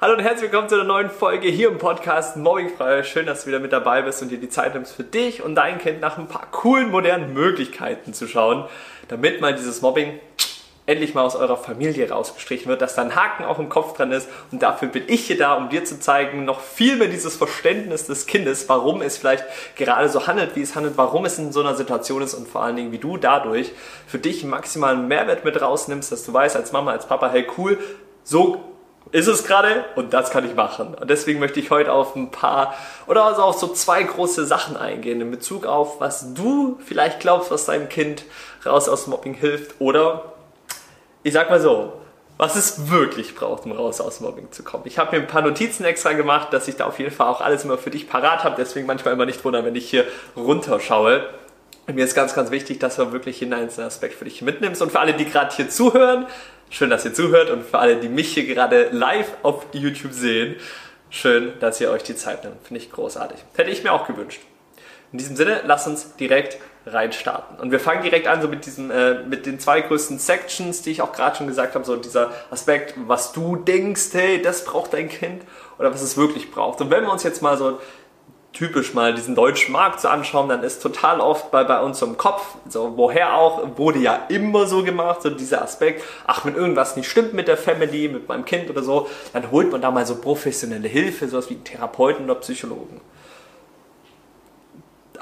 Hallo und herzlich willkommen zu einer neuen Folge hier im Podcast Mobbingfrei. Schön, dass du wieder mit dabei bist und dir die Zeit nimmst für dich und dein Kind nach ein paar coolen, modernen Möglichkeiten zu schauen, damit mal dieses Mobbing endlich mal aus eurer Familie rausgestrichen wird, dass da ein Haken auch im Kopf dran ist. Und dafür bin ich hier da, um dir zu zeigen, noch viel mehr dieses Verständnis des Kindes, warum es vielleicht gerade so handelt, wie es handelt, warum es in so einer Situation ist und vor allen Dingen, wie du dadurch für dich maximalen Mehrwert mit rausnimmst, dass du weißt als Mama, als Papa, hey cool, so ist es gerade und das kann ich machen. Und deswegen möchte ich heute auf ein paar oder also auf so zwei große Sachen eingehen in Bezug auf, was du vielleicht glaubst, was deinem Kind raus aus Mobbing hilft oder ich sag mal so, was es wirklich braucht, um raus aus Mobbing zu kommen. Ich habe mir ein paar Notizen extra gemacht, dass ich da auf jeden Fall auch alles immer für dich parat habe. Deswegen manchmal immer nicht wundern, wenn ich hier runterschaue. Und mir ist ganz, ganz wichtig, dass du wirklich jeden einzelnen Aspekt für dich mitnimmst. Und für alle, die gerade hier zuhören, Schön, dass ihr zuhört und für alle, die mich hier gerade live auf YouTube sehen, schön, dass ihr euch die Zeit nimmt. Finde ich großartig. Hätte ich mir auch gewünscht. In diesem Sinne, lasst uns direkt reinstarten. Und wir fangen direkt an so mit diesen, äh, mit den zwei größten Sections, die ich auch gerade schon gesagt habe, so dieser Aspekt, was du denkst, hey, das braucht dein Kind oder was es wirklich braucht. Und wenn wir uns jetzt mal so typisch mal diesen deutschen Markt zu anschauen, dann ist total oft bei, bei uns im Kopf, so woher auch, wurde ja immer so gemacht, so dieser Aspekt, ach, wenn irgendwas nicht stimmt mit der Family, mit meinem Kind oder so, dann holt man da mal so professionelle Hilfe, sowas wie einen Therapeuten oder Psychologen.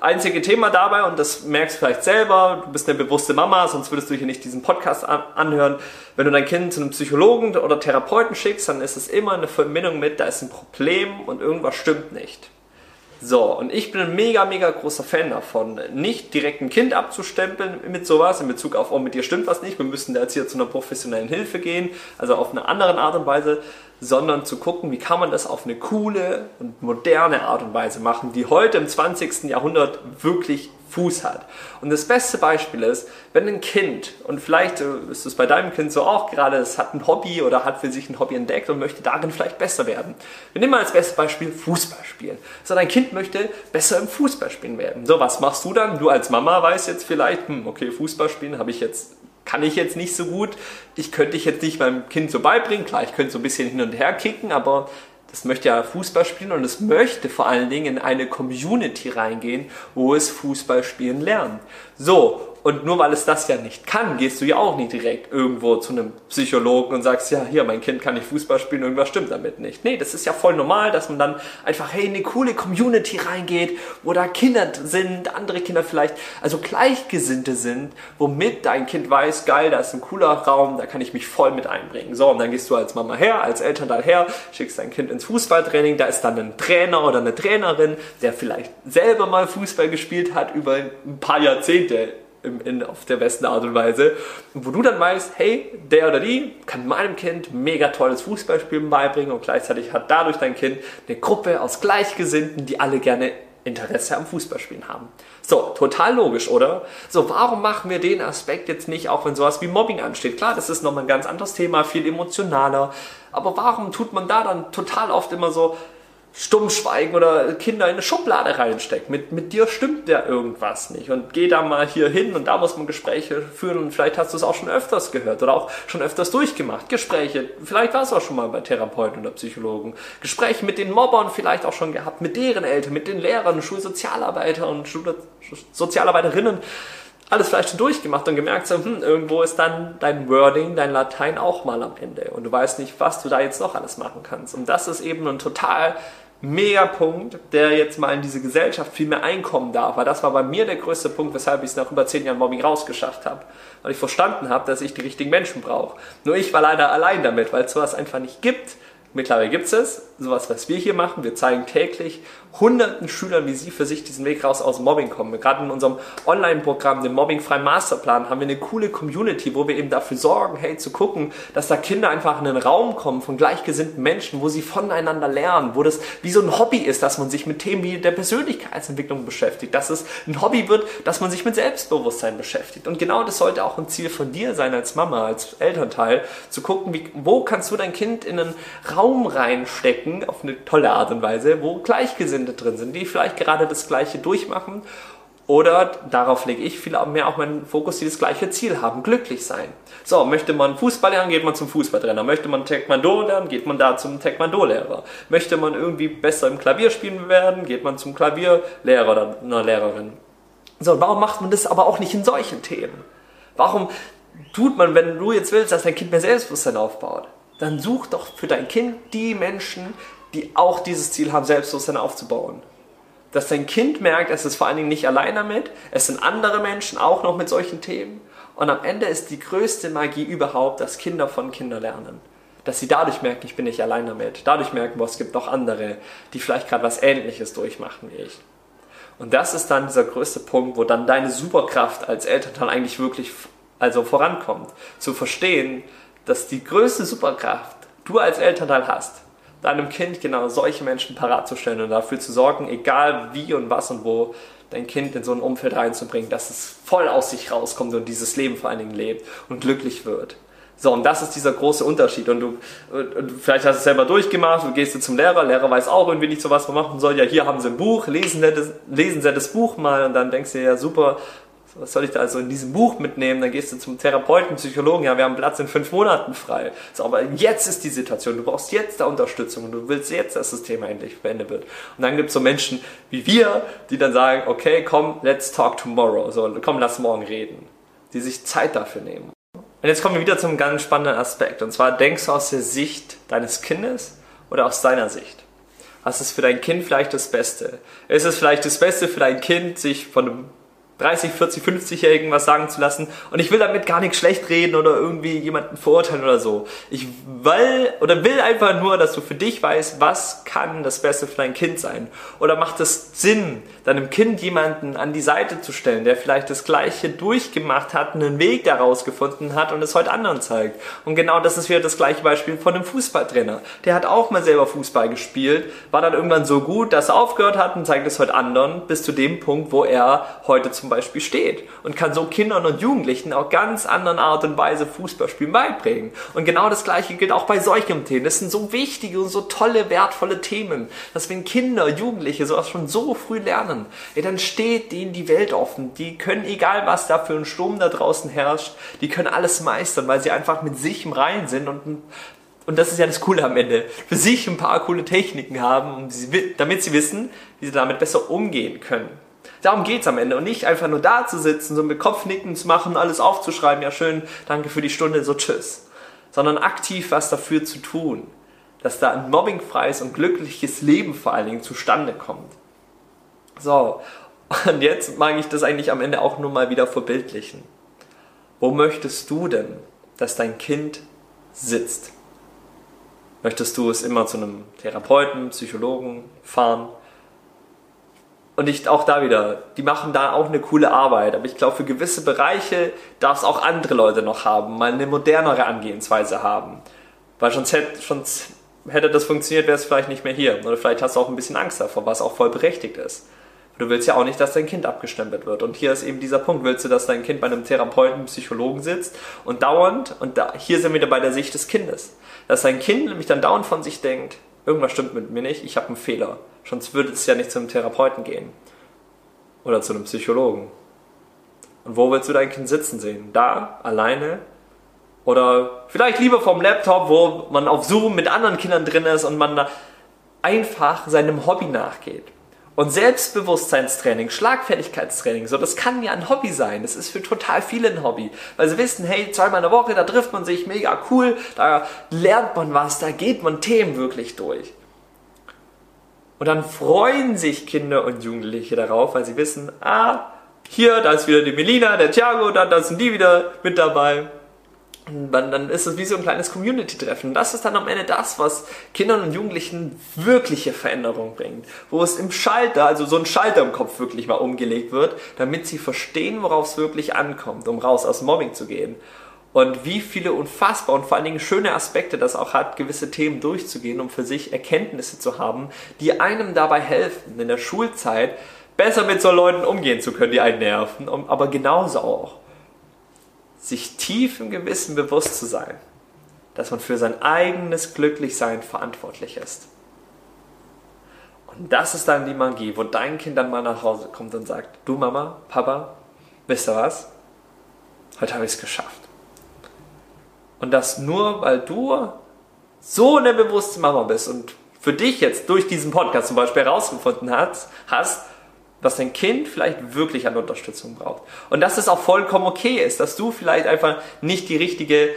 Einzige Thema dabei, und das merkst du vielleicht selber, du bist eine bewusste Mama, sonst würdest du hier nicht diesen Podcast anhören. Wenn du dein Kind zu einem Psychologen oder Therapeuten schickst, dann ist es immer eine Verbindung mit, da ist ein Problem und irgendwas stimmt nicht. So, und ich bin ein mega, mega großer Fan davon, nicht direkt ein Kind abzustempeln mit sowas, in Bezug auf, oh, mit dir stimmt was nicht, wir müssen da jetzt hier zu einer professionellen Hilfe gehen, also auf eine andere Art und Weise, sondern zu gucken, wie kann man das auf eine coole und moderne Art und Weise machen, die heute im 20. Jahrhundert wirklich Fuß hat. Und das beste Beispiel ist, wenn ein Kind, und vielleicht äh, ist es bei deinem Kind so auch gerade, es hat ein Hobby oder hat für sich ein Hobby entdeckt und möchte darin vielleicht besser werden. Wir nehmen mal als bestes Beispiel Fußball spielen. So, dein Kind möchte besser im Fußballspielen werden. So, was machst du dann? Du als Mama weißt jetzt vielleicht, hm, okay, Fußball spielen habe ich jetzt kann ich jetzt nicht so gut. Ich könnte ich jetzt nicht meinem Kind so beibringen. Klar, ich könnte so ein bisschen hin und her kicken, aber das möchte ja Fußball spielen und es möchte vor allen Dingen in eine Community reingehen, wo es Fußball spielen lernt. So, und nur weil es das ja nicht kann, gehst du ja auch nicht direkt irgendwo zu einem Psychologen und sagst, ja, hier, mein Kind kann nicht Fußball spielen, irgendwas stimmt damit nicht. Nee, das ist ja voll normal, dass man dann einfach, hey, in eine coole Community reingeht, wo da Kinder sind, andere Kinder vielleicht, also Gleichgesinnte sind, womit dein Kind weiß, geil, da ist ein cooler Raum, da kann ich mich voll mit einbringen. So, und dann gehst du als Mama her, als Elternteil her, schickst dein Kind ins Fußballtraining, da ist dann ein Trainer oder eine Trainerin, der vielleicht selber mal Fußball gespielt hat über ein paar Jahrzehnte im, in, auf der besten Art und Weise. wo du dann weißt, hey, der oder die kann meinem Kind mega tolles Fußballspielen beibringen und gleichzeitig hat dadurch dein Kind eine Gruppe aus Gleichgesinnten, die alle gerne Interesse am Fußballspielen haben. So, total logisch, oder? So, warum machen wir den Aspekt jetzt nicht, auch wenn sowas wie Mobbing ansteht? Klar, das ist nochmal ein ganz anderes Thema, viel emotionaler. Aber warum tut man da dann total oft immer so, stumm schweigen oder Kinder in eine Schublade reinstecken. Mit, mit dir stimmt ja irgendwas nicht. Und geh da mal hier hin und da muss man Gespräche führen und vielleicht hast du es auch schon öfters gehört oder auch schon öfters durchgemacht. Gespräche, vielleicht warst du auch schon mal bei Therapeuten oder Psychologen. Gespräche mit den Mobbern vielleicht auch schon gehabt, mit deren Eltern, mit den Lehrern, Schulsozialarbeiter und Schulsozialarbeiterinnen alles vielleicht schon durchgemacht und gemerkt, so, hm, irgendwo ist dann dein Wording, dein Latein auch mal am Ende und du weißt nicht, was du da jetzt noch alles machen kannst. Und das ist eben ein total Megapunkt, der jetzt mal in diese Gesellschaft viel mehr einkommen darf. Weil das war bei mir der größte Punkt, weshalb ich es nach über zehn Jahren Mobbing rausgeschafft habe. Weil ich verstanden habe, dass ich die richtigen Menschen brauche. Nur ich war leider allein damit, weil es sowas einfach nicht gibt. Mittlerweile gibt es sowas, was wir hier machen. Wir zeigen täglich hunderten Schülern, wie sie für sich diesen Weg raus aus Mobbing kommen. Gerade in unserem Online-Programm, dem Mobbing-freien Masterplan, haben wir eine coole Community, wo wir eben dafür sorgen, hey, zu gucken, dass da Kinder einfach in einen Raum kommen von gleichgesinnten Menschen, wo sie voneinander lernen, wo das wie so ein Hobby ist, dass man sich mit Themen wie der Persönlichkeitsentwicklung beschäftigt, dass es ein Hobby wird, dass man sich mit Selbstbewusstsein beschäftigt. Und genau das sollte auch ein Ziel von dir sein als Mama, als Elternteil, zu gucken, wie, wo kannst du dein Kind in einen Raum reinstecken, auf eine tolle Art und Weise, wo Gleichgesinnte drin sind, die vielleicht gerade das Gleiche durchmachen Oder darauf lege ich viel mehr auch meinen Fokus, die das gleiche Ziel haben, glücklich sein. So, möchte man Fußball lernen, geht man zum Fußballtrainer. Möchte man Taekwondo lernen, geht man da zum Taekwondo-Lehrer. Möchte man irgendwie besser im Klavierspielen werden, geht man zum Klavierlehrer oder einer Lehrerin. So, warum macht man das aber auch nicht in solchen Themen? Warum tut man, wenn du jetzt willst, dass dein Kind mehr Selbstbewusstsein aufbaut, dann such doch für dein Kind die Menschen, die auch dieses Ziel haben, Selbstbewusstsein aufzubauen dass dein Kind merkt, es ist vor allen Dingen nicht allein damit, es sind andere Menschen auch noch mit solchen Themen. Und am Ende ist die größte Magie überhaupt, dass Kinder von Kindern lernen. Dass sie dadurch merken, ich bin nicht allein damit. Dadurch merken, boah, es gibt noch andere, die vielleicht gerade was Ähnliches durchmachen wie ich. Und das ist dann dieser größte Punkt, wo dann deine Superkraft als Elternteil eigentlich wirklich also vorankommt. Zu verstehen, dass die größte Superkraft du als Elternteil hast, deinem Kind genau solche Menschen parat zu stellen und dafür zu sorgen, egal wie und was und wo, dein Kind in so ein Umfeld reinzubringen, dass es voll aus sich rauskommt und dieses Leben vor allen Dingen lebt und glücklich wird. So, und das ist dieser große Unterschied. Und du, und vielleicht hast du es selber durchgemacht, du gehst du zum Lehrer, Lehrer weiß auch irgendwie nicht so, was man machen soll. Ja, hier haben sie ein Buch, lesen sie das, lesen sie das Buch mal und dann denkst du ja, super, was soll ich da also in diesem Buch mitnehmen? Dann gehst du zum Therapeuten, Psychologen, ja, wir haben Platz in fünf Monaten frei. So, aber jetzt ist die Situation, du brauchst jetzt da Unterstützung und du willst jetzt, dass das Thema endlich beendet wird. Und dann gibt es so Menschen wie wir, die dann sagen, okay, komm, let's talk tomorrow. So, komm, lass morgen reden. Die sich Zeit dafür nehmen. Und jetzt kommen wir wieder zum ganz spannenden Aspekt. Und zwar denkst du aus der Sicht deines Kindes oder aus deiner Sicht? Was ist für dein Kind vielleicht das Beste? Ist es vielleicht das Beste für dein Kind, sich von einem 30, 40, 50-Jährigen was sagen zu lassen. Und ich will damit gar nichts schlecht reden oder irgendwie jemanden verurteilen oder so. Ich will oder will einfach nur, dass du für dich weißt, was kann das Beste für dein Kind sein. Oder macht es Sinn, deinem Kind jemanden an die Seite zu stellen, der vielleicht das Gleiche durchgemacht hat, einen Weg daraus gefunden hat und es heute anderen zeigt. Und genau das ist wieder das gleiche Beispiel von einem Fußballtrainer. Der hat auch mal selber Fußball gespielt, war dann irgendwann so gut, dass er aufgehört hat und zeigt es heute anderen bis zu dem Punkt, wo er heute zum zum Beispiel steht und kann so Kindern und Jugendlichen auch ganz anderen Art und Weise Fußballspielen beibringen. Und genau das Gleiche gilt auch bei solchen Themen. Das sind so wichtige und so tolle, wertvolle Themen, dass wenn Kinder, Jugendliche sowas schon so früh lernen, ey, dann steht denen die Welt offen. Die können, egal was da für ein Sturm da draußen herrscht, die können alles meistern, weil sie einfach mit sich im Reinen sind und und das ist ja das Coole am Ende, für sich ein paar coole Techniken haben, damit sie wissen, wie sie damit besser umgehen können. Darum geht es am Ende und nicht einfach nur da zu sitzen, so mit Kopfnicken zu machen, alles aufzuschreiben, ja schön, danke für die Stunde, so tschüss. Sondern aktiv was dafür zu tun, dass da ein mobbingfreies und glückliches Leben vor allen Dingen zustande kommt. So, und jetzt mag ich das eigentlich am Ende auch nur mal wieder verbildlichen. Wo möchtest du denn, dass dein Kind sitzt? Möchtest du es immer zu einem Therapeuten, Psychologen fahren? Und ich auch da wieder, die machen da auch eine coole Arbeit. Aber ich glaube, für gewisse Bereiche darf es auch andere Leute noch haben, mal eine modernere Angehensweise haben. Weil sonst hätte, sonst hätte das funktioniert, wäre es vielleicht nicht mehr hier. Oder vielleicht hast du auch ein bisschen Angst davor, was auch voll berechtigt ist. Du willst ja auch nicht, dass dein Kind abgestempelt wird. Und hier ist eben dieser Punkt. Willst du, dass dein Kind bei einem Therapeuten, Psychologen sitzt und dauernd, und da, hier sind wir wieder bei der Sicht des Kindes, dass dein Kind nämlich dann dauernd von sich denkt, irgendwas stimmt mit mir nicht, ich habe einen Fehler. Sonst würde es ja nicht zu einem Therapeuten gehen. Oder zu einem Psychologen. Und wo willst du dein Kind sitzen sehen? Da, alleine? Oder vielleicht lieber vom Laptop, wo man auf Zoom mit anderen Kindern drin ist und man einfach seinem Hobby nachgeht. Und Selbstbewusstseinstraining, Schlagfertigkeitstraining, so, das kann ja ein Hobby sein. Das ist für total viele ein Hobby. Weil sie wissen, hey, zweimal in der Woche, da trifft man sich, mega cool, da lernt man was, da geht man Themen wirklich durch. Und dann freuen sich Kinder und Jugendliche darauf, weil sie wissen, ah, hier, da ist wieder die Melina, der Thiago, da, da sind die wieder mit dabei dann ist es wie so ein kleines Community-Treffen. Das ist dann am Ende das, was Kindern und Jugendlichen wirkliche Veränderung bringt. Wo es im Schalter, also so ein Schalter im Kopf wirklich mal umgelegt wird, damit sie verstehen, worauf es wirklich ankommt, um raus aus Mobbing zu gehen. Und wie viele unfassbar und vor allen Dingen schöne Aspekte das auch hat, gewisse Themen durchzugehen, um für sich Erkenntnisse zu haben, die einem dabei helfen, in der Schulzeit besser mit so Leuten umgehen zu können, die einen nerven, aber genauso auch sich tief im Gewissen bewusst zu sein, dass man für sein eigenes Glücklichsein verantwortlich ist. Und das ist dann die Magie, wo dein Kind dann mal nach Hause kommt und sagt, du Mama, Papa, wisst ihr was? Heute habe ich es geschafft. Und das nur, weil du so eine bewusste Mama bist und für dich jetzt durch diesen Podcast zum Beispiel herausgefunden hast, hast, was dein Kind vielleicht wirklich an Unterstützung braucht. Und dass es auch vollkommen okay ist, dass du vielleicht einfach nicht die richtige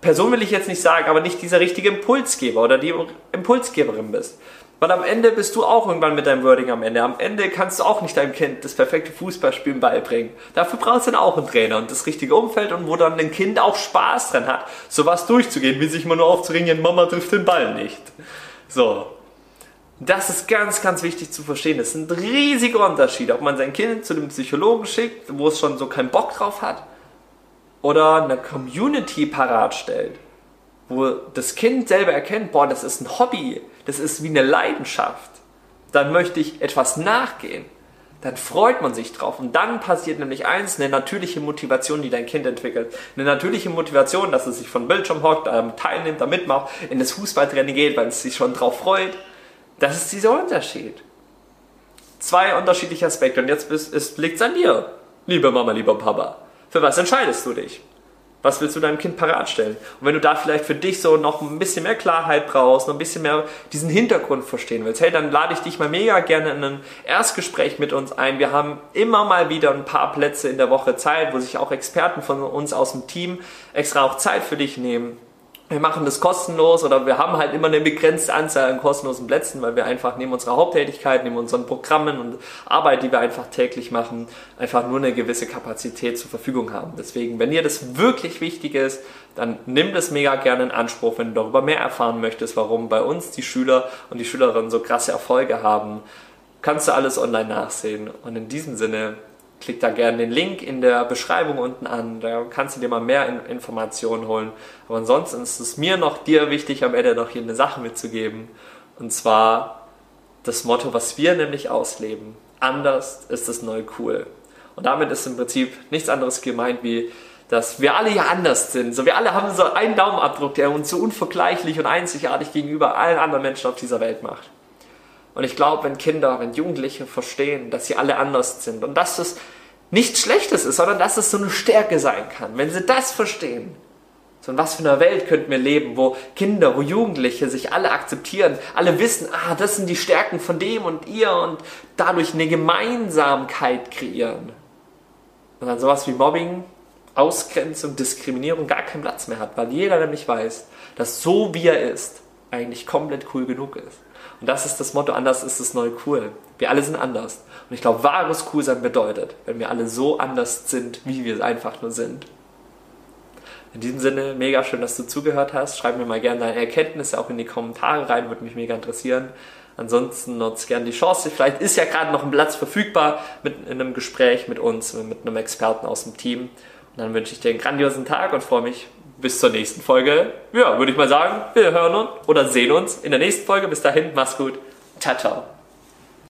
Person will ich jetzt nicht sagen, aber nicht dieser richtige Impulsgeber oder die Impulsgeberin bist. Weil am Ende bist du auch irgendwann mit deinem Wording am Ende. Am Ende kannst du auch nicht deinem Kind das perfekte Fußballspielen beibringen. Dafür brauchst du dann auch einen Trainer und das richtige Umfeld und wo dann dein Kind auch Spaß dran hat, sowas durchzugehen, wie sich immer nur aufzuringen, Mama trifft den Ball nicht. So. Das ist ganz, ganz wichtig zu verstehen. Das sind riesige Unterschiede, ob man sein Kind zu dem Psychologen schickt, wo es schon so keinen Bock drauf hat, oder eine Community parat stellt, wo das Kind selber erkennt, boah, das ist ein Hobby, das ist wie eine Leidenschaft, dann möchte ich etwas nachgehen. Dann freut man sich drauf. Und dann passiert nämlich eins, eine natürliche Motivation, die dein Kind entwickelt. Eine natürliche Motivation, dass es sich von Bildschirm hockt, teilnimmt, da mitmacht, in das Fußballtraining geht, weil es sich schon drauf freut. Das ist dieser Unterschied. Zwei unterschiedliche Aspekte. Und jetzt liegt es an dir, liebe Mama, lieber Papa. Für was entscheidest du dich? Was willst du deinem Kind parat stellen? Und wenn du da vielleicht für dich so noch ein bisschen mehr Klarheit brauchst, noch ein bisschen mehr diesen Hintergrund verstehen willst, hey, dann lade ich dich mal mega gerne in ein Erstgespräch mit uns ein. Wir haben immer mal wieder ein paar Plätze in der Woche Zeit, wo sich auch Experten von uns aus dem Team extra auch Zeit für dich nehmen wir machen das kostenlos oder wir haben halt immer eine begrenzte Anzahl an kostenlosen Plätzen, weil wir einfach neben unserer Haupttätigkeit, neben unseren Programmen und Arbeit, die wir einfach täglich machen, einfach nur eine gewisse Kapazität zur Verfügung haben. Deswegen, wenn dir das wirklich wichtig ist, dann nimm das mega gerne in Anspruch, wenn du darüber mehr erfahren möchtest, warum bei uns die Schüler und die Schülerinnen so krasse Erfolge haben. Kannst du alles online nachsehen. Und in diesem Sinne klick da gerne den Link in der Beschreibung unten an, da kannst du dir mal mehr Informationen holen. Aber ansonsten ist es mir noch dir wichtig, am Ende noch hier eine Sache mitzugeben. Und zwar das Motto, was wir nämlich ausleben. Anders ist das neu cool. Und damit ist im Prinzip nichts anderes gemeint wie, dass wir alle ja anders sind. So, wir alle haben so einen Daumenabdruck, der uns so unvergleichlich und einzigartig gegenüber allen anderen Menschen auf dieser Welt macht. Und ich glaube, wenn Kinder, wenn Jugendliche verstehen, dass sie alle anders sind und dass es nichts Schlechtes ist, sondern dass es so eine Stärke sein kann, wenn sie das verstehen, so in was für einer Welt könnten wir leben, wo Kinder, wo Jugendliche sich alle akzeptieren, alle wissen, ah, das sind die Stärken von dem und ihr und dadurch eine Gemeinsamkeit kreieren. Und dann sowas wie Mobbing, Ausgrenzung, Diskriminierung gar keinen Platz mehr hat, weil jeder nämlich weiß, dass so wie er ist, eigentlich komplett cool genug ist. Und das ist das Motto, anders ist das neue cool. Wir alle sind anders. Und ich glaube, wahres Coolsein bedeutet, wenn wir alle so anders sind, wie wir einfach nur sind. In diesem Sinne, mega schön, dass du zugehört hast. Schreib mir mal gerne deine Erkenntnisse auch in die Kommentare rein, würde mich mega interessieren. Ansonsten nutzt gerne die Chance. Vielleicht ist ja gerade noch ein Platz verfügbar mit in einem Gespräch mit uns, mit einem Experten aus dem Team. Und dann wünsche ich dir einen grandiosen Tag und freue mich bis zur nächsten Folge. Ja, würde ich mal sagen, wir hören uns oder sehen uns in der nächsten Folge. Bis dahin, mach's gut. Ciao, ciao.